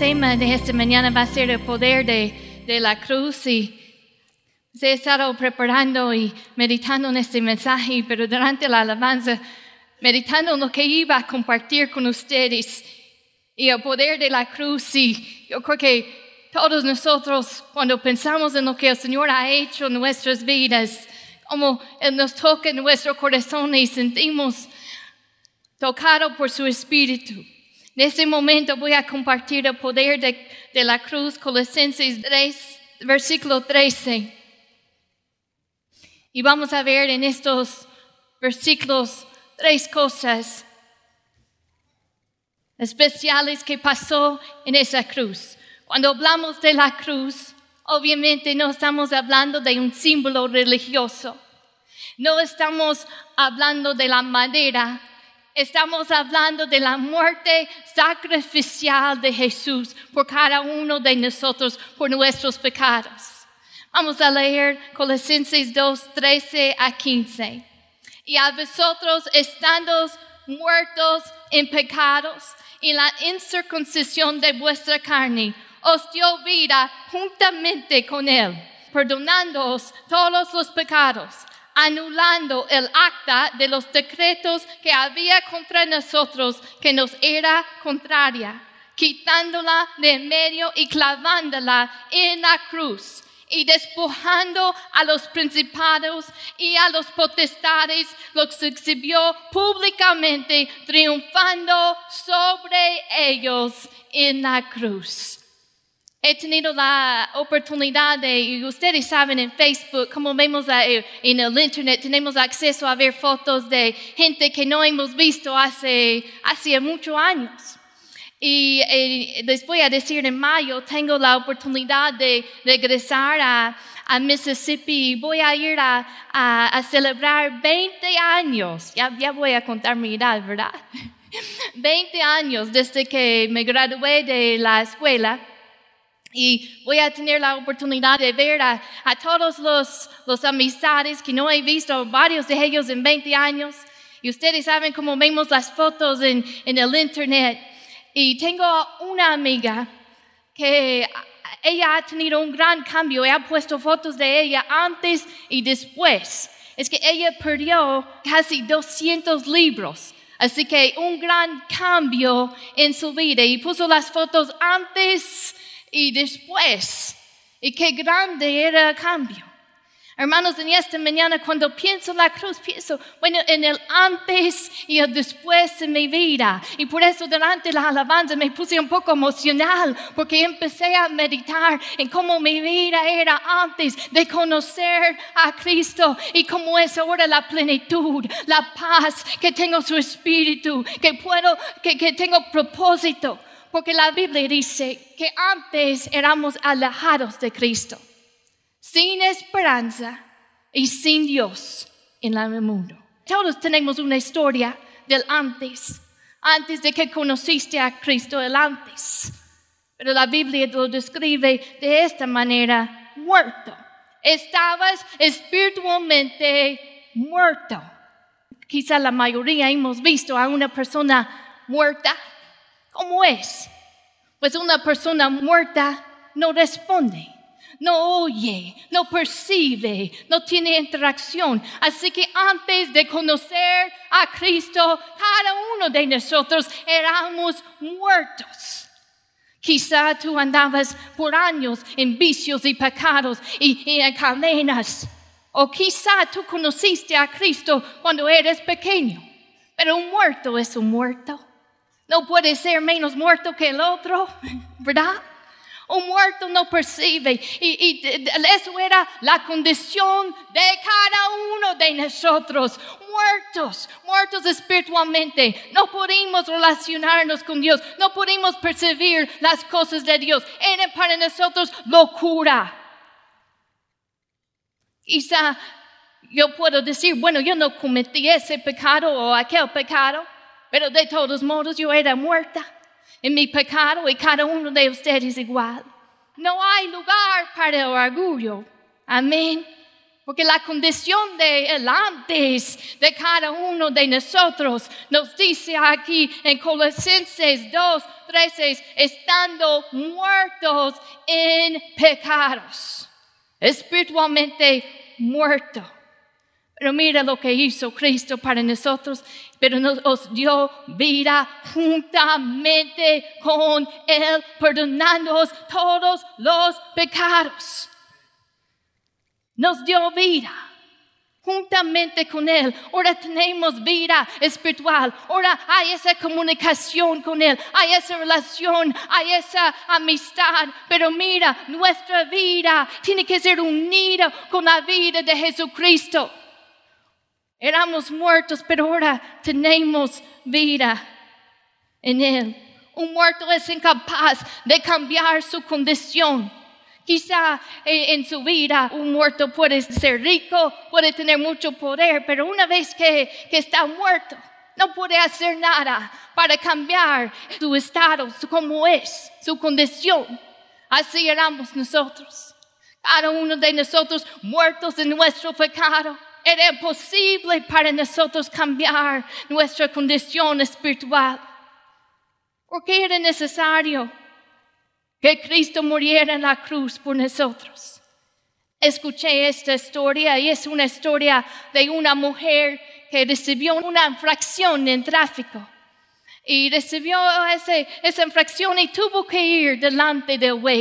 tema de esta mañana va a ser el poder de, de la cruz y he estado preparando y meditando en este mensaje, pero durante la alabanza, meditando en lo que iba a compartir con ustedes y el poder de la cruz y yo creo que todos nosotros cuando pensamos en lo que el Señor ha hecho en nuestras vidas, como Él nos toca en nuestro corazón y sentimos tocado por su espíritu. En este momento voy a compartir el poder de, la cruz, Colosenses 3, versículo 13. Y vamos a ver en estos versículos tres cosas especiales que pasó en esa cruz. Cuando hablamos de la cruz, obviamente no estamos hablando de un símbolo religioso. No estamos hablando de la madera. Estamos hablando de la muerte sacrificial de Jesús por cada uno de nosotros, por nuestros pecados. Vamos a leer Colosenses 2, 13 a 15. Y a vosotros estando muertos en pecados y la incircuncisión de vuestra carne, os dio vida juntamente con Él, perdonándoos todos los pecados, anulando el acta de los decretos que había contra nosotros que nos era contraria, quitándola de medio y clavándola en la cruz y despojando a los principados y a los potestades, los exhibió públicamente, triunfando sobre ellos en la cruz. He tenido la oportunidad de, y ustedes saben en Facebook, como vemos en el Internet, tenemos acceso a ver fotos de gente que no hemos visto hace, hace muchos años. Y eh, les voy a decir, en mayo tengo la oportunidad de regresar a, Mississippi y voy a ir a, a, a, celebrar 20 años. Ya, ya voy a contar mi edad, ¿verdad? 20 años desde que me gradué de la escuela. Y voy a tener la oportunidad de ver a, a todos los, los, amistades que no he visto, varios de ellos en 20 años. Y ustedes saben cómo vemos las fotos en, en el internet. Y tengo una amiga que ella ha tenido un gran cambio. He puesto fotos de ella antes y después. Es que ella perdió casi 200 libros. Así que un gran cambio en su vida. Y puso las fotos antes y después. Y qué grande era el cambio. Hermanos, en esta mañana cuando pienso en la cruz, pienso, bueno, en el antes y el después en mi vida. Y por eso durante la alabanza me puse un poco emocional, porque empecé a meditar en cómo mi vida era antes de conocer a Cristo y cómo es ahora la plenitud, la paz, que tengo su espíritu, que puedo, que, que tengo propósito. Porque la Biblia dice que antes éramos alejados de Cristo, sin esperanza y sin Dios en el mundo. Todos tenemos una historia del antes, antes de que conociste a Cristo, el antes. Pero la Biblia lo describe de esta manera, muerto. Estabas espiritualmente muerto. Quizá la mayoría hemos visto a una persona muerta ¿Cómo es? Pues una persona muerta no responde, no oye, no percibe, no tiene interacción. Así que antes de conocer a Cristo, cada uno de nosotros éramos muertos. Quizá tú andabas por años en vicios y pecados y, y en cadenas. O quizá tú conociste a Cristo cuando eres pequeño. Pero un muerto es un muerto. No puede ser menos muerto que el otro, ¿verdad? Un muerto no percibe. Y, eso era la condición de cada uno de nosotros. Muertos, muertos espiritualmente. No pudimos relacionarnos con Dios. No pudimos percibir las cosas de Dios. Era para nosotros locura. Quizá yo puedo decir, bueno, yo no cometí ese pecado o aquel pecado. Pero de todos modos yo era muerta en mi pecado y cada uno de ustedes igual. No hay lugar para el orgullo. Amén. Porque la condición de el antes de cada uno de nosotros nos dice aquí en Colosenses 2, 13, estando muertos en pecados, espiritualmente muertos. Pero mira lo que hizo Cristo para nosotros, pero nos dio vida juntamente con Él, perdonándonos todos los pecados. Nos dio vida juntamente con Él. Ahora tenemos vida espiritual. Ahora hay esa comunicación con Él. Hay esa relación. Hay esa amistad. Pero mira, nuestra vida tiene que ser unida con la vida de Jesucristo. Éramos muertos, pero ahora tenemos vida en Él. Un muerto es incapaz de cambiar su condición. Quizá en, su vida un muerto puede ser rico, puede tener mucho poder, pero una vez que, que está muerto, no puede hacer nada para cambiar su estado, su, cómo es, su condición. Así éramos nosotros. Cada uno de nosotros muertos en nuestro pecado era imposible para nosotros cambiar nuestra condición espiritual. Porque era necesario que Cristo muriera en la cruz por nosotros. Escuché esta historia y es una historia de una mujer que recibió una infracción en tráfico. Y recibió esa infracción y tuvo que ir delante del juez